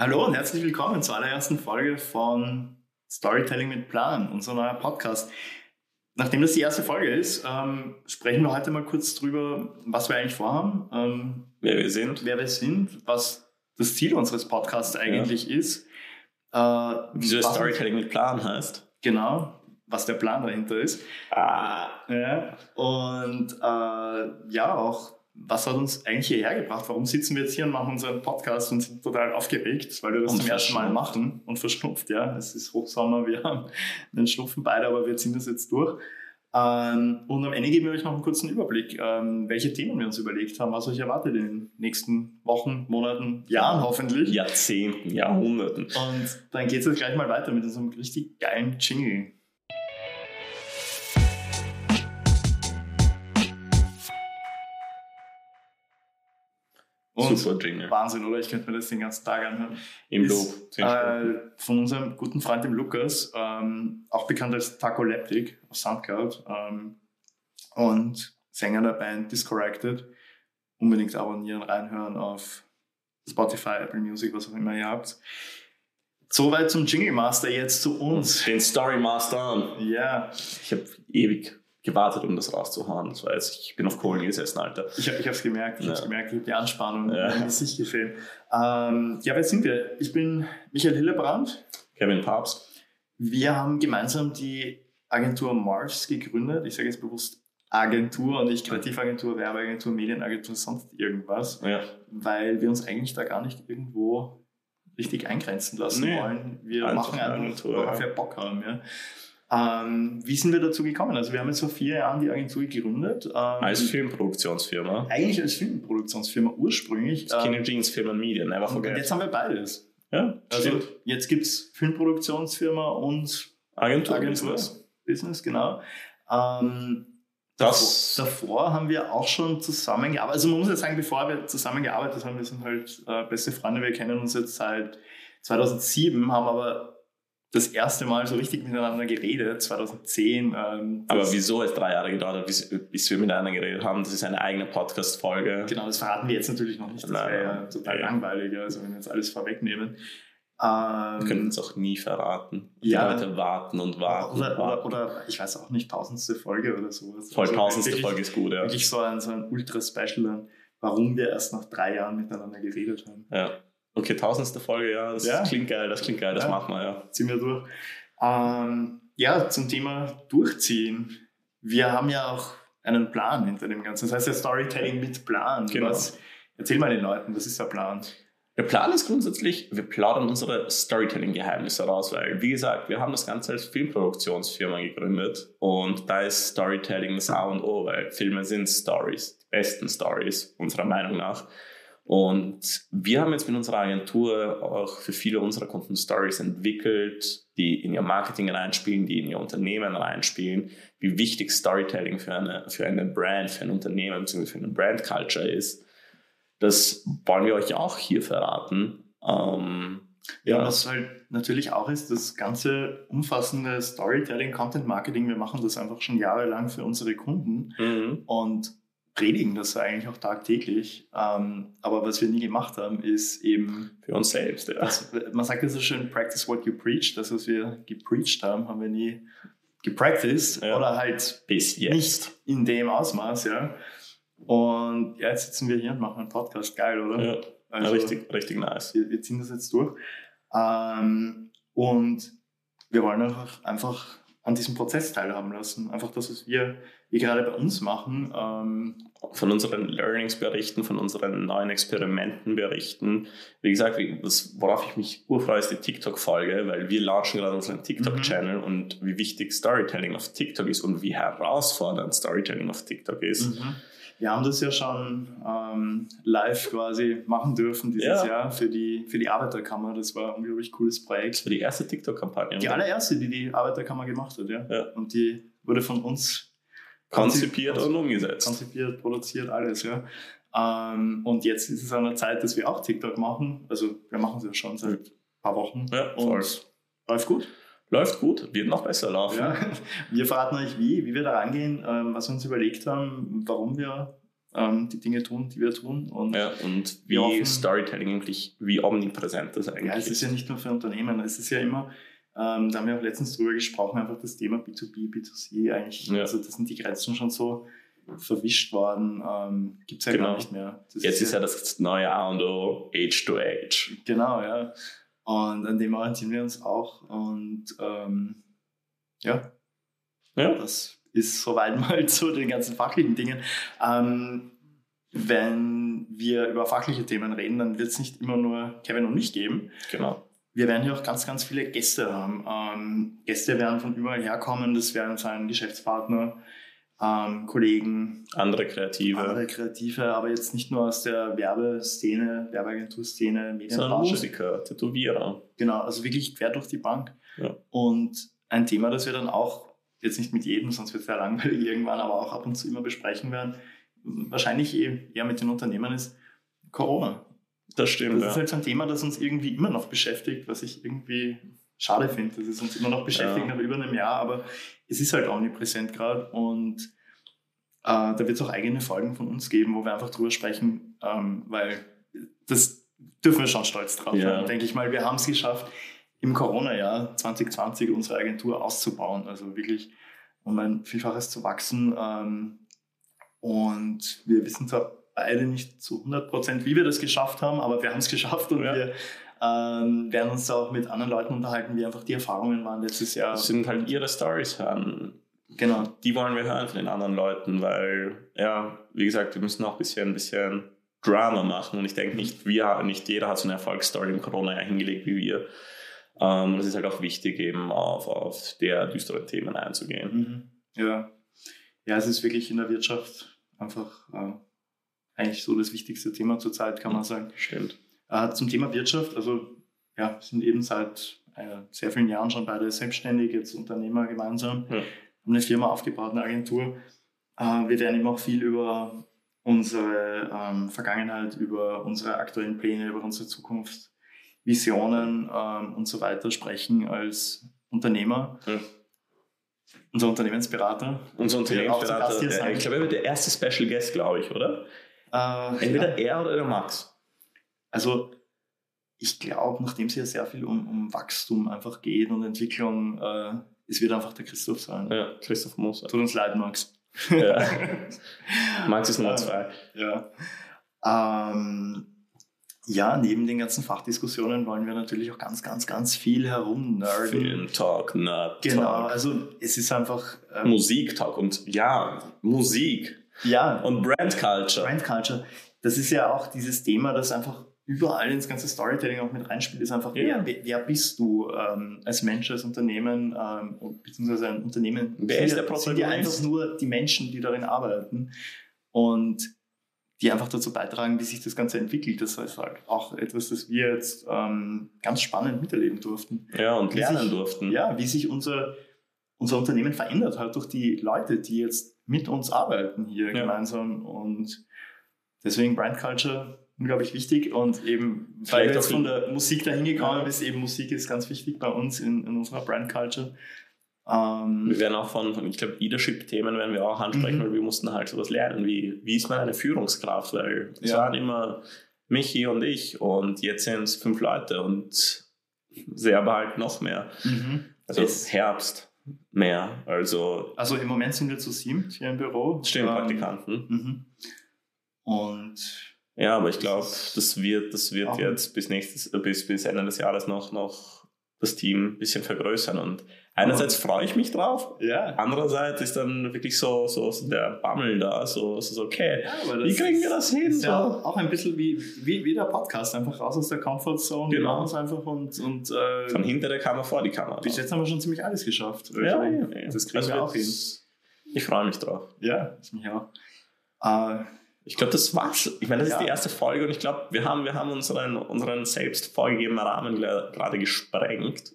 Hallo und herzlich willkommen zur allerersten Folge von Storytelling mit Plan, unser neuer Podcast. Nachdem das die erste Folge ist, ähm, sprechen wir heute mal kurz drüber, was wir eigentlich vorhaben, ähm, wer wir sind, wer wir sind, was das Ziel unseres Podcasts eigentlich ja. ist. Äh, Wieso Storytelling mit Plan heißt. Genau, was der Plan dahinter ist. Ah. Ja, und äh, ja, auch was hat uns eigentlich hierher gebracht? Warum sitzen wir jetzt hier und machen unseren Podcast und sind total aufgeregt, weil wir das und zum ersten Mal machen und verschnupft, ja. Es ist Hochsommer, wir haben den Schnupfen beide, aber wir ziehen das jetzt durch. Ähm, und am Ende geben wir euch noch einen kurzen Überblick, ähm, welche Themen wir uns überlegt haben, was euch erwartet in den nächsten Wochen, Monaten, Jahren hoffentlich. Jahrzehnten, Jahrhunderten. Und dann geht es jetzt gleich mal weiter mit unserem richtig geilen Jingle. Und Super Jingle. Wahnsinn, oder? Ich könnte mir das den ganzen Tag anhören. Im Loop. Äh, von unserem guten Freund, dem Lukas, ähm, auch bekannt als Taco Leptic auf Soundcloud ähm, und Sänger der Band Discorrected. Unbedingt abonnieren, reinhören auf Spotify, Apple Music, was auch immer ihr habt. Soweit zum Jingle Master, jetzt zu uns. Den Story Master. Ja. Ich habe ewig gewartet, um das rauszuhauen. Das war jetzt, ich bin auf Kohlen gesessen, Alter. Ich, ich habe es gemerkt, ich ja. habe gemerkt, ich habe die Anspannung ja. in sich gefehlt. Ähm, ja, wer sind wir? Ich bin Michael Hillebrand. Kevin Papst. Wir haben gemeinsam die Agentur Mars gegründet. Ich sage jetzt bewusst Agentur und nicht Kreativagentur, Werbeagentur, Medienagentur, sonst irgendwas. Ja. Weil wir uns eigentlich da gar nicht irgendwo richtig eingrenzen lassen nee. wollen. Wir machen einfach, worauf wir Bock haben. Ja. Ähm, wie sind wir dazu gekommen? Also wir haben jetzt vor vier Jahren die Agentur gegründet. Ähm, als Filmproduktionsfirma. Eigentlich als Filmproduktionsfirma ursprünglich. Skinny ähm, Jeans, Film und never forget. Und jetzt haben wir beides. Ja, also stimmt. jetzt gibt es Filmproduktionsfirma und Agentur, Agentur Business. Business, genau. Ähm, das davor haben wir auch schon zusammengearbeitet. Also man muss ja sagen, bevor wir zusammengearbeitet haben, wir sind halt äh, beste Freunde, wir kennen uns jetzt seit 2007, haben aber das erste Mal so richtig miteinander geredet, 2010. Ähm, Aber wieso es drei Jahre gedauert hat, bis, wir miteinander geredet haben, das ist eine eigene Podcast-Folge. Genau, das verraten wir jetzt natürlich noch nicht. Das wäre ja total ja. langweilig, also wenn wir jetzt alles vorwegnehmen. Ähm, wir können uns auch nie verraten. Die ja, Leute warten und warten. Oder, oder, oder, ich weiß auch nicht, tausendste Folge oder sowas. Voll also tausendste wirklich, Folge ist gut, ja. Wirklich so ein, so ein Ultra-Special, warum wir erst nach drei Jahren miteinander geredet haben. Ja. Okay, tausendste Folge, ja, das ja. klingt geil, das klingt geil, das ja. machen wir, ja. Ziehen wir durch. Ähm, ja, zum Thema Durchziehen. Wir haben ja auch einen Plan hinter dem Ganzen. Das heißt ja Storytelling mit Plan. Genau. Was, erzähl mal den Leuten, was ist der Plan? Der Plan ist grundsätzlich, wir plaudern unsere Storytelling-Geheimnisse raus, weil, wie gesagt, wir haben das Ganze als Filmproduktionsfirma gegründet und da ist Storytelling das A und O, weil Filme sind Stories, die besten Stories, unserer Meinung nach. Und wir haben jetzt mit unserer Agentur auch für viele unserer Kunden Stories entwickelt, die in ihr Marketing reinspielen, die in ihr Unternehmen reinspielen, wie wichtig Storytelling für eine, für eine Brand, für ein Unternehmen bzw. für eine Brand Culture ist. Das wollen wir euch auch hier verraten. Ähm, ja, ja, was halt natürlich auch ist, das ganze umfassende Storytelling, Content Marketing, wir machen das einfach schon jahrelang für unsere Kunden. Mhm. Und predigen das eigentlich auch tagtäglich. Ähm, aber was wir nie gemacht haben, ist eben. Für uns selbst, ja. Das, man sagt ja so schön, practice what you preach. Das, was wir gepreacht haben, haben wir nie gepracticed ja. oder halt Bis jetzt. nicht in dem Ausmaß, ja. Und ja, jetzt sitzen wir hier und machen einen Podcast. Geil, oder? Ja, also, richtig, richtig nice. Wir, wir ziehen das jetzt durch. Ähm, und wir wollen einfach, einfach an diesem Prozess teilhaben lassen. Einfach das, was wir, wir gerade bei uns machen. Ähm, von unseren Learnings berichten, von unseren neuen Experimenten berichten. Wie gesagt, worauf ich mich urfreue, ist die TikTok-Folge, weil wir launchen gerade unseren TikTok-Channel mhm. und wie wichtig Storytelling auf TikTok ist und wie herausfordernd Storytelling auf TikTok ist. Mhm. Wir haben das ja schon ähm, live quasi machen dürfen dieses ja. Jahr für die, für die Arbeiterkammer. Das war ein unglaublich cooles Projekt. Das war die erste TikTok-Kampagne. Die allererste, die die Arbeiterkammer gemacht hat, ja. ja. Und die wurde von uns konzipiert und umgesetzt. Konzipiert, produziert, alles, ja. Ähm, und jetzt ist es an der Zeit, dass wir auch TikTok machen. Also wir machen es ja schon seit ein paar Wochen. Ja. Und läuft gut läuft gut, wird noch besser laufen. Ja. Wir verraten euch wie, wie wir da rangehen, ähm, was wir uns überlegt haben, warum wir ähm, die Dinge tun, die wir tun. Und, ja, und wie hoffen, Storytelling eigentlich, wie omnipräsent das eigentlich ist. Ja, es ist ja nicht nur für Unternehmen, es ist ja immer, ähm, da haben wir auch letztens drüber gesprochen, einfach das Thema B2B, B2C eigentlich, ja. also das sind die Grenzen schon so verwischt worden, ähm, gibt es ja genau. gar nicht mehr. Das Jetzt ist ja, das neue A und O, Age to Age. Genau, ja. Und an dem orientieren wir uns auch und ähm, ja. ja, das ist soweit mal zu den ganzen fachlichen Dingen. Ähm, wenn wir über fachliche Themen reden, dann wird es nicht immer nur Kevin und mich geben. Genau. Wir werden hier auch ganz, ganz viele Gäste haben. Ähm, Gäste werden von überall herkommen. Das werden sein Geschäftspartner, ähm, Kollegen. Andere Kreative. Andere Kreative, aber jetzt nicht nur aus der Werbeszene, Werbeagenturszene, Medienbranche. Sondern Musiker, Tätowierer. Genau, also wirklich quer durch die Bank. Ja. Und ein Thema, das wir dann auch, jetzt nicht mit jedem, sonst wird es sehr langweilig irgendwann, aber auch ab und zu immer besprechen werden, wahrscheinlich eh eher mit den Unternehmen ist Corona. Das stimmt. Das ja. ist halt so ein Thema, das uns irgendwie immer noch beschäftigt, was ich irgendwie schade finde, dass es uns immer noch beschäftigt ja. nach über einem Jahr, aber es ist halt omnipräsent gerade und äh, da wird es auch eigene Folgen von uns geben, wo wir einfach drüber sprechen, ähm, weil das dürfen wir schon stolz drauf ja. sein, denke ich mal. Wir haben es geschafft, im Corona-Jahr 2020 unsere Agentur auszubauen, also wirklich um ein Vielfaches zu wachsen. Ähm, und wir wissen zwar beide nicht zu 100 Prozent, wie wir das geschafft haben, aber wir haben es geschafft und ja. wir ähm, werden uns auch mit anderen Leuten unterhalten, wie einfach die Erfahrungen waren letztes Jahr. Das sind halt ihre Stories hören. Genau. Die wollen wir hören von den anderen Leuten, weil, ja, wie gesagt, wir müssen auch ein bisschen, ein bisschen Drama machen und ich denke nicht, wir, nicht jeder hat so eine Erfolgsstory im Corona-Jahr hingelegt wie wir. Ähm, es ist halt auch wichtig, eben auf, auf der düsteren Themen einzugehen. Mhm. Ja. ja, es ist wirklich in der Wirtschaft einfach äh, eigentlich so das wichtigste Thema zurzeit, kann man sagen. Stimmt. Äh, zum Thema Wirtschaft, also ja, sind eben seit äh, sehr vielen Jahren schon beide selbstständig, jetzt Unternehmer gemeinsam, ja. haben eine Firma aufgebaut, eine Agentur. Äh, wir werden eben auch viel über unsere ähm, Vergangenheit, über unsere aktuellen Pläne, über unsere Zukunft, Visionen ähm, und so weiter sprechen als Unternehmer. Ja. Unser Unternehmensberater. Unser Unternehmensberater. Ja, ich glaube, er wird der erste Special Guest, glaube ich, oder? Äh, Entweder ja. er oder der Max. Also ich glaube, nachdem es ja sehr viel um, um Wachstum einfach geht und Entwicklung, äh, es wird einfach der Christoph sein. Ja, Christoph Moser. Tut uns leid, Max. Ja. Max ist zwei. Ja. Ähm, ja, neben den ganzen Fachdiskussionen wollen wir natürlich auch ganz, ganz, ganz viel herumnerden. Film Talk, Nerd Genau, also es ist einfach... Ähm, Musik Talk und ja, Musik. Ja. Und Brand Culture. Brand Culture. Das ist ja auch dieses Thema, das einfach überall ins ganze Storytelling auch mit reinspielt, ist einfach, ja. wer, wer, bist du ähm, als Mensch, als Unternehmen, ähm, beziehungsweise ein Unternehmen? Wer ist der Protagonist? Sind ja einfach nur die Menschen, die darin arbeiten und die einfach dazu beitragen, wie sich das Ganze entwickelt. Das halt auch etwas, das wir jetzt ähm, ganz spannend miterleben durften. Ja, und wie lernen sich, durften. Ja, wie sich unser, unser Unternehmen verändert hat durch die Leute, die jetzt mit uns arbeiten hier ja. gemeinsam und deswegen Brand Culture unglaublich wichtig und eben, weil du jetzt von der Musik dahin gekommen bist, eben Musik ist ganz wichtig bei uns in, in unserer Brand Culture. Ähm, wir werden auch von, von ich glaube, Leadership-Themen werden wir auch ansprechen, mhm. weil wir mussten halt sowas lernen, wie, wie ist man eine Führungskraft, weil es ja. waren immer Michi und ich und jetzt sind es fünf Leute und sehr bald noch mehr. Mhm. Also es Herbst mehr. Also, also im Moment sind wir zu sieben hier im Büro. Stehen ähm, Praktikanten. Mhm. Und ja, aber ich glaube, das wird, das wird jetzt bis, nächstes, bis, bis Ende des Jahres noch, noch das Team ein bisschen vergrößern. Und einerseits freue ich mich drauf, ja. andererseits ist dann wirklich so, so, so der Bammel da, so, so okay, ja, wie kriegen wir das hin? Ist ja auch ein bisschen wie, wie, wie der Podcast, einfach raus aus der Comfortzone, genau. einfach und, und äh, von hinter der Kamera vor die Kamera. Bis jetzt haben wir schon ziemlich alles geschafft. Ja, ja, ja. Das kriegen also wir auch hin. Ich freue mich drauf. Ja, ich mich auch. Äh, ich glaube, das war's. Ich meine, das ja. ist die erste Folge und ich glaube, wir haben, wir haben unseren, unseren selbst vorgegebenen Rahmen gerade gesprengt.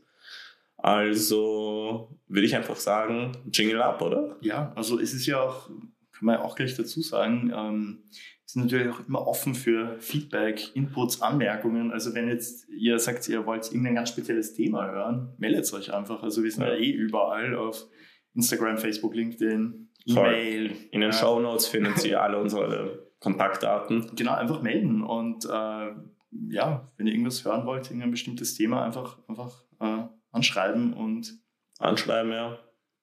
Also würde ich einfach sagen, Jingle up, oder? Ja, also es ist ja auch, kann man ja auch gleich dazu sagen, ähm, sind natürlich auch immer offen für Feedback, Inputs, Anmerkungen. Also wenn jetzt ihr sagt, ihr wollt irgendein ganz spezielles Thema hören, meldet euch einfach. Also wir sind ja, ja eh überall auf Instagram, Facebook, LinkedIn, E-Mail. In den Show Notes finden Sie alle unsere Kontaktdaten. Genau, einfach melden. Und äh, ja, wenn ihr irgendwas hören wollt, irgendein bestimmtes Thema, einfach, einfach äh, anschreiben und anschreiben, ja.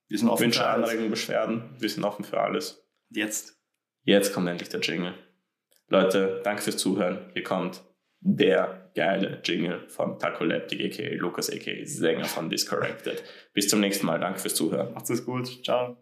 Wir sind offen Wünsche, Anregungen, Beschwerden, wir sind offen für alles. Jetzt. Jetzt kommt endlich der Jingle. Leute, danke fürs Zuhören. Hier kommt der geile Jingle von Taco Leptic, a.k.a. Lukas, a.k.a. Sänger von Discorrected. Bis zum nächsten Mal. Danke fürs Zuhören. Macht's es gut. Ciao.